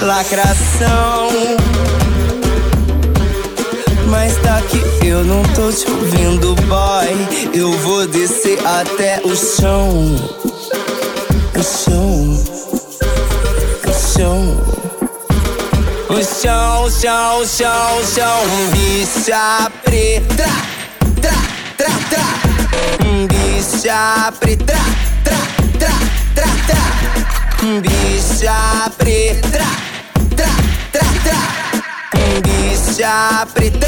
Speaker 10: lacração. Mas daqui eu não tô te ouvindo, boy. Eu vou descer até o chão. O chão. O chão. O chão, chão, chão, chão. Bicha preta. Tra, tra, tra. Bicha preta. Tra, tra, tra, tra. Bicha preta. Bicha preta,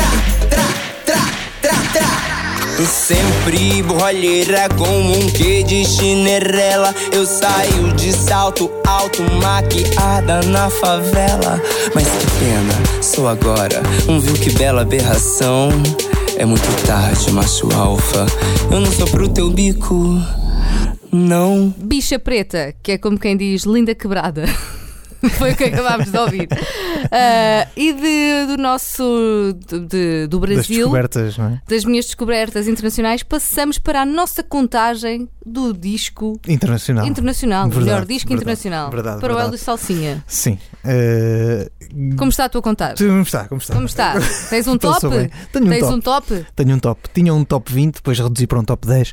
Speaker 10: tra, tra, tra, tra. Sempre borralheira com um quê de chinerela. Eu saio de salto alto, maquiada na favela. Mas que pena, sou agora um viu que bela aberração. É muito tarde, macho alfa. Eu não sou pro teu bico, não.
Speaker 2: Bicha Preta, que é como quem diz Linda Quebrada. Foi o que acabámos de ouvir. Ah, e de- do nosso. de- do
Speaker 7: Das
Speaker 2: Brasil.
Speaker 7: descobertas, não é?
Speaker 2: das minhas descobertas internacionais, passamos para a nossa contagem do disco
Speaker 7: Internacional.
Speaker 2: internacional,
Speaker 7: Verdade,
Speaker 2: melhor disco
Speaker 7: verdade,
Speaker 2: internacional,
Speaker 7: verdade,
Speaker 2: para o
Speaker 7: verdade.
Speaker 2: Hélio Salsinha.
Speaker 7: Sim. Eh,
Speaker 2: Como está a tua contagem?
Speaker 7: Como está? Como está?
Speaker 2: Como está? Tens um top?
Speaker 7: Tenho um
Speaker 2: Tens
Speaker 7: top.
Speaker 2: um top?
Speaker 7: Tenho um top. Tinha um top 20, depois reduzi para um top 10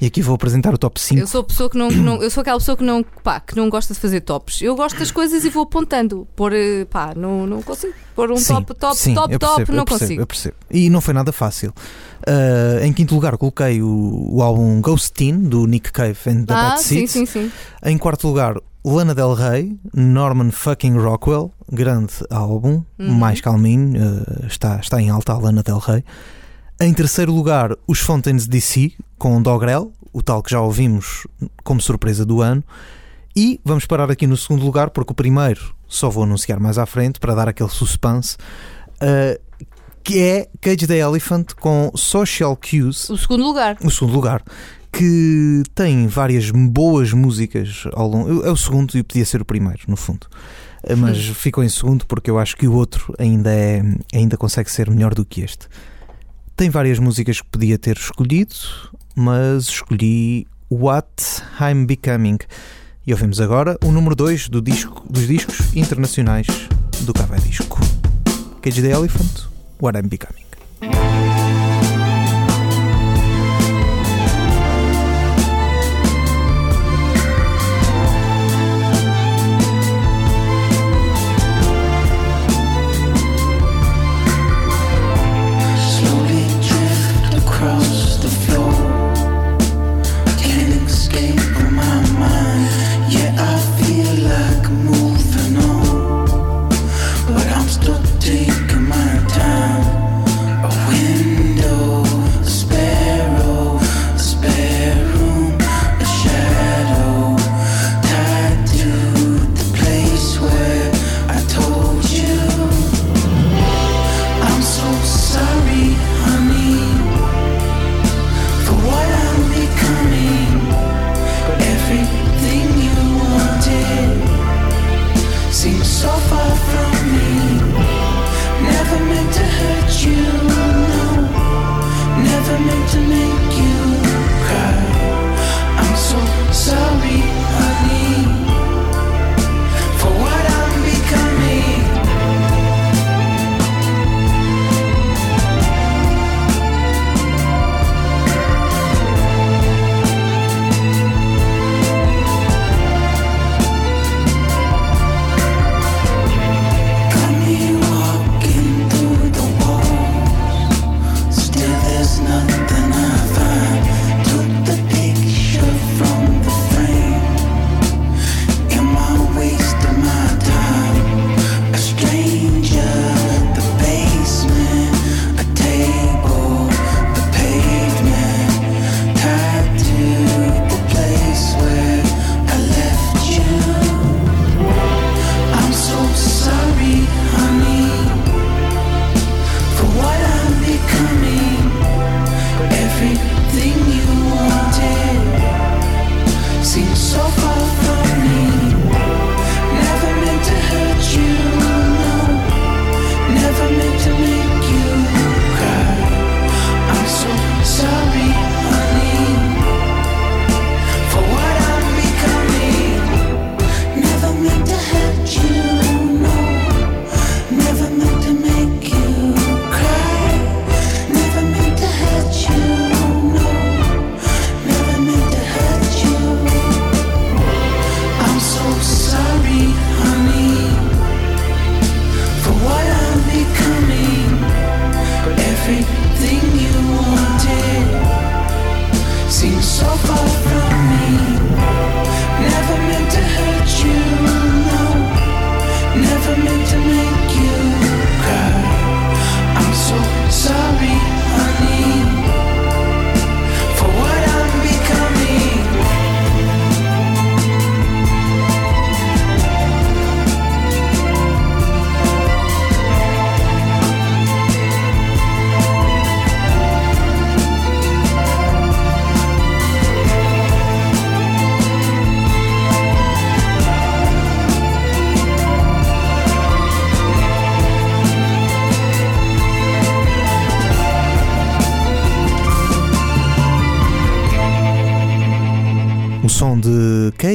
Speaker 7: e aqui vou apresentar o top 5.
Speaker 2: Eu sou a pessoa que não, que não- eu sou aquela pessoa que não, pá, que não gosta de fazer tops. Eu gosto das coisas e vou apontando. Por, eh, pá, não, não consigo. Pôr um
Speaker 7: Sim,
Speaker 2: top, top,
Speaker 7: sim,
Speaker 2: top,
Speaker 7: eu
Speaker 2: top,
Speaker 7: percebo,
Speaker 2: não
Speaker 7: percebo,
Speaker 2: consigo.
Speaker 7: Eu percebo. E não foi nada fácil. Uh, em quinto lugar coloquei o, o álbum Ghost Teen do Nick Cave and the
Speaker 2: Ah,
Speaker 7: Bad
Speaker 2: sim,
Speaker 7: Seeds.
Speaker 2: sim, sim.
Speaker 7: Em quarto lugar, Lana Del Rey, Norman fucking Rockwell, grande álbum,
Speaker 2: Uhum.
Speaker 7: mais calminho, uh, está, está em alta a Lana Del Rey. Em terceiro lugar, os Fountains DC com Dogrel, o tal que já ouvimos como surpresa do ano. E vamos parar aqui no segundo lugar, porque o primeiro só vou anunciar mais à frente para dar aquele suspense, uh, que é Cage the Elephant com Social Cues,
Speaker 2: O segundo lugar.
Speaker 7: o segundo lugar, que tem várias boas músicas ao longo. É o segundo e podia ser o primeiro, no fundo. Uh, Mas ficou em segundo porque eu acho que o outro ainda, é, ainda consegue ser melhor do que este. Tem várias músicas que podia ter escolhido, mas escolhi What I'm Becoming. E ouvimos agora o número 2 do disco, dos discos internacionais do Cava Disco. Cage the Elephant, What I'm Becoming.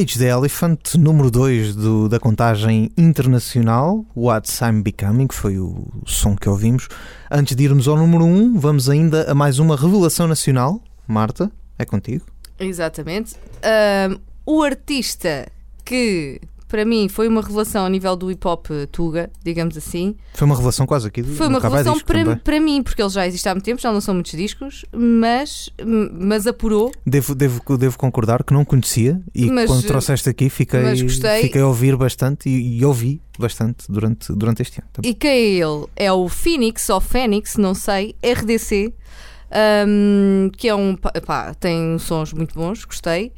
Speaker 3: Cage the Elephant, número 2 da contagem internacional, What's I'm Becoming, foi o som que ouvimos. Antes de irmos ao número 1, um, vamos ainda a mais uma revelação nacional. Marta, é contigo.
Speaker 2: Exatamente. Ahm, o artista que, para mim, foi uma revelação a nível do hip hop eh, Tuga, digamos assim,
Speaker 3: Foi uma revelação quase aqui do
Speaker 2: foi uma revelação
Speaker 3: Disco
Speaker 2: para, para mim, porque ele já existe há muito tempo, já lançou muitos discos, mas, mas apurou.
Speaker 3: Devo, devo, devo concordar que não conhecia e
Speaker 2: Mas,
Speaker 3: quando
Speaker 2: eh,
Speaker 3: trouxeste aqui fiquei, fiquei a ouvir bastante e, e ouvi bastante durante, durante este ano. também.
Speaker 2: E quem é ele? É o Phoenix ou Phoenix, não sei, RDC, ahm, que é um. pá, tem sons muito bons, gostei.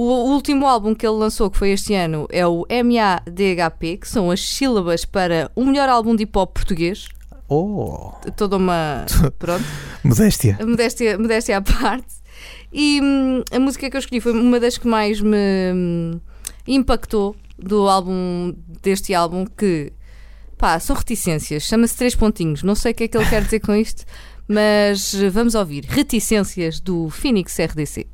Speaker 2: O último álbum que ele lançou, que foi este ano, é o MADHP, que são as sílabas para o melhor álbum de hip hop português.
Speaker 3: Oh,
Speaker 2: Toda uma. Pronto.
Speaker 3: modéstia.
Speaker 2: modéstia, modéstia à parte. E hum, a música que eu escolhi foi uma das que mais me hum, impactou do álbum, deste álbum, que pá, são reticências, chama-se Três Pontinhos. Não sei o que é que ele quer dizer com isto, mas vamos ouvir. Reticências do Phoenix RDC.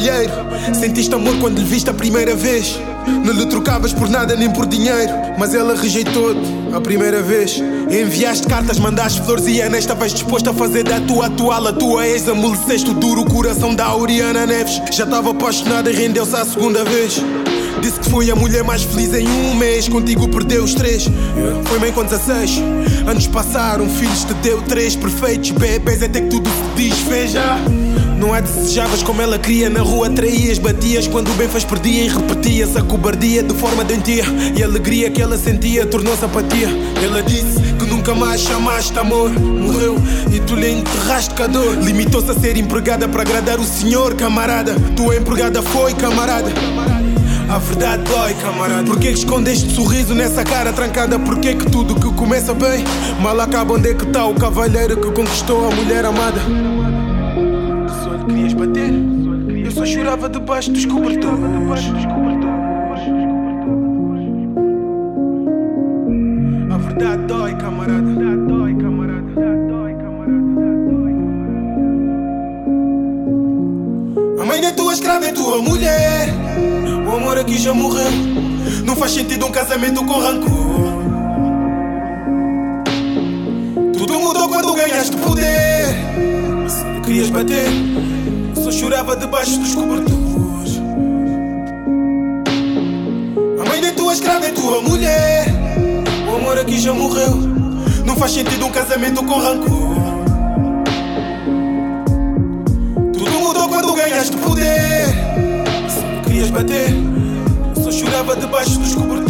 Speaker 11: Cavalheiro. Sentiste amor quando lhe viste a primeira vez. Não lhe trocavas por nada nem por dinheiro. Mas ela rejeitou-te a primeira vez. Enviaste cartas, mandaste flores e Ana estavas disposto a fazer da tua atual a tua ex. Amoleceste o duro coração da Auriana Neves. Já estava apaixonada e rendeu-se à segunda vez. Disse que foi a mulher mais feliz em um mês. Contigo perdeu os três. Foi mãe com 16. Anos passaram, filhos te deu três perfeitos. Bebês até que tudo se desfez. Não a desejavas como ela queria. Na rua traías, batias. Quando bem faz perdia e repetias a cobardia de forma doentia. E a alegria que ela sentia tornou-se apatia. Ela disse que nunca mais chamaste amor. Morreu e tu lhe enterraste com a dor. Limitou-se a ser empregada para agradar o senhor, camarada. Tua empregada foi, camarada. A verdade dói, camarada. Porquê que escondeste sorriso nessa cara trancada? Porquê que tudo que começa bem mal acaba? Onde é que está o cavalheiro que conquistou a mulher amada? Chorava debaixo dos cobertores. A verdade dói, camarada. A mãe da tua escrava é tua mulher. O amor aqui já morreu. Não faz sentido um casamento com rancor. Tudo mudou quando ganhaste poder. Querias bater, só chorava debaixo dos cobertores. A mãe da tua escrava é tua mulher. O amor aqui já morreu. Não faz sentido um casamento com rancor. Tudo mudou quando ganhaste poder. Se me querias bater, eu só chorava debaixo dos cobertores.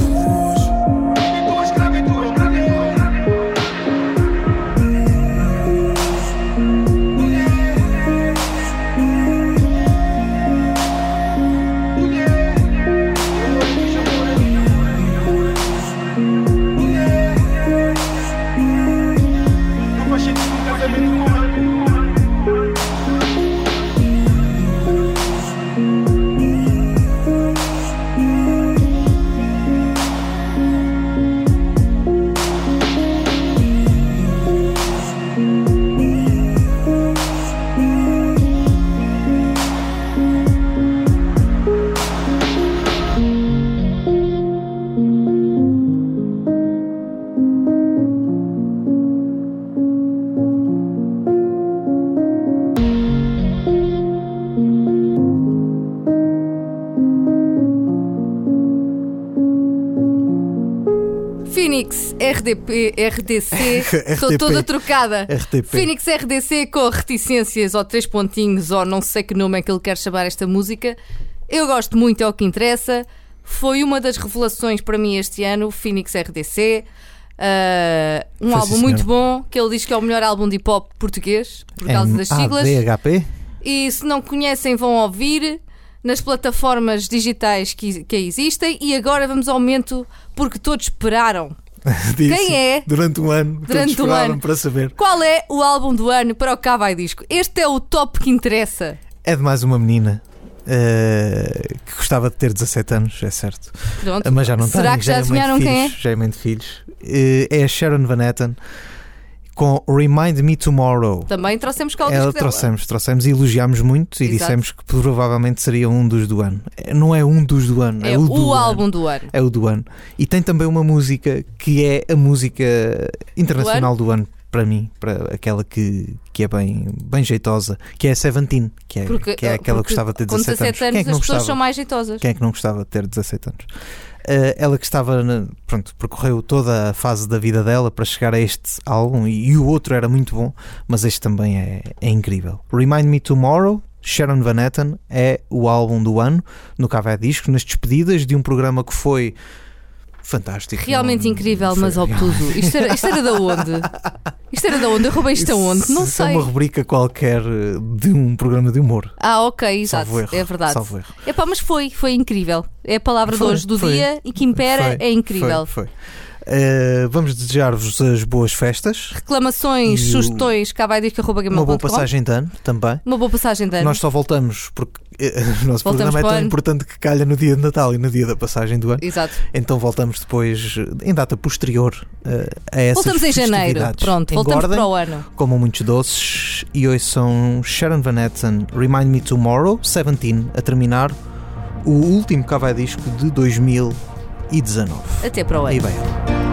Speaker 2: RDP, RDC, estou toda trocada.
Speaker 3: RTP.
Speaker 2: Phoenix RDC com reticências ou três pontinhos ou não sei que nome é que ele quer chamar esta música. Eu gosto muito, é o que interessa. Foi uma das revelações para mim este ano, Phoenix RDC. Ah, um
Speaker 3: Foi,
Speaker 2: álbum
Speaker 3: sim,
Speaker 2: muito bom, que ele diz que é o melhor álbum de hip hop português, por causa das siglas.
Speaker 3: MADHP?
Speaker 2: E se não conhecem, vão ouvir nas plataformas digitais que, que existem. E agora vamos ao momento porque todos esperaram.
Speaker 3: Disse,
Speaker 2: Quem é?
Speaker 3: Durante um ano.
Speaker 2: Durante
Speaker 3: todos
Speaker 2: um ano.
Speaker 3: para saber.
Speaker 2: Qual é o álbum do ano para o Cá Vai Disco? Este é o top que interessa.
Speaker 3: É de mais uma menina eh, que gostava de ter 17 anos, é certo.
Speaker 2: Pronto.
Speaker 3: Mas já não
Speaker 2: Será
Speaker 3: tem.
Speaker 2: que já
Speaker 3: é mãe de
Speaker 2: adivinharam quem
Speaker 3: filhos, Já é mãe de filhos. Eh, é a Sharon Van Etten com Remind Me Tomorrow.
Speaker 2: Também trouxemos cá o
Speaker 3: Ela trouxemos, trouxemos e elogiámos muito e
Speaker 2: Exato.
Speaker 3: dissemos que provavelmente seria um dos do ano. É, Não é um dos do ano, é,
Speaker 2: É
Speaker 3: o, do ano.
Speaker 2: álbum do ano.
Speaker 3: É o do ano. E tem também uma música que é a música internacional do ano, para mim, para aquela que, que é bem, bem jeitosa, que é a Seventeen, que é,
Speaker 2: Porque,
Speaker 3: que é aquela que gostava de ter
Speaker 2: com
Speaker 3: 17 anos.
Speaker 2: 17 anos
Speaker 3: Quem é que não
Speaker 2: as pessoas
Speaker 3: gostava?
Speaker 2: são mais jeitosas.
Speaker 3: Quem é que não gostava de ter 17 anos? Eh, ela que estava, pronto, percorreu toda a fase da vida dela para chegar a este álbum e, o outro era muito bom, mas este também é, é incrível. Remind Me Tomorrow, Sharon Van Etten, é o álbum do ano no Café Disco, nas despedidas de um programa que foi fantástico.
Speaker 2: Realmente
Speaker 3: Não-
Speaker 2: incrível,
Speaker 3: foi
Speaker 2: mas obtuso. Isto era, isto era da onde? Isto era da onde? Eu roubei isto aonde? Não
Speaker 3: é
Speaker 2: sei.
Speaker 3: uma rubrica qualquer eh, de um programa de humor.
Speaker 2: Ah, ok, exato.
Speaker 3: Erro.
Speaker 2: É verdade.
Speaker 3: Salvo erro.
Speaker 2: Epá, mas foi, foi incrível. É a palavra
Speaker 3: Foi,
Speaker 2: de hoje do
Speaker 3: foi.
Speaker 2: dia e que impera
Speaker 3: Foi,
Speaker 2: é incrível.
Speaker 3: Foi, Eh, vamos desejar-vos as boas festas,
Speaker 2: Reclamações,
Speaker 3: E
Speaker 2: sugestões, cá vai
Speaker 3: uma boa passagem de ano também.
Speaker 2: Uma boa passagem de ano.
Speaker 3: Nós só voltamos porque eh, o nosso
Speaker 2: Voltamos
Speaker 3: programa é tão
Speaker 2: ano.
Speaker 3: importante que calha no dia de Natal e no dia da passagem do ano.
Speaker 2: Exato.
Speaker 3: Então voltamos depois, em data posterior, eh, a essas
Speaker 2: Voltamos em janeiro. Pronto, voltamos
Speaker 3: Engordem,
Speaker 2: para o ano.
Speaker 3: Comam muitos doces e hoje são Sharon Van Etten, Remind Me Tomorrow, 17, a terminar o último Cavai Disco de 2019.
Speaker 2: Até para o ano.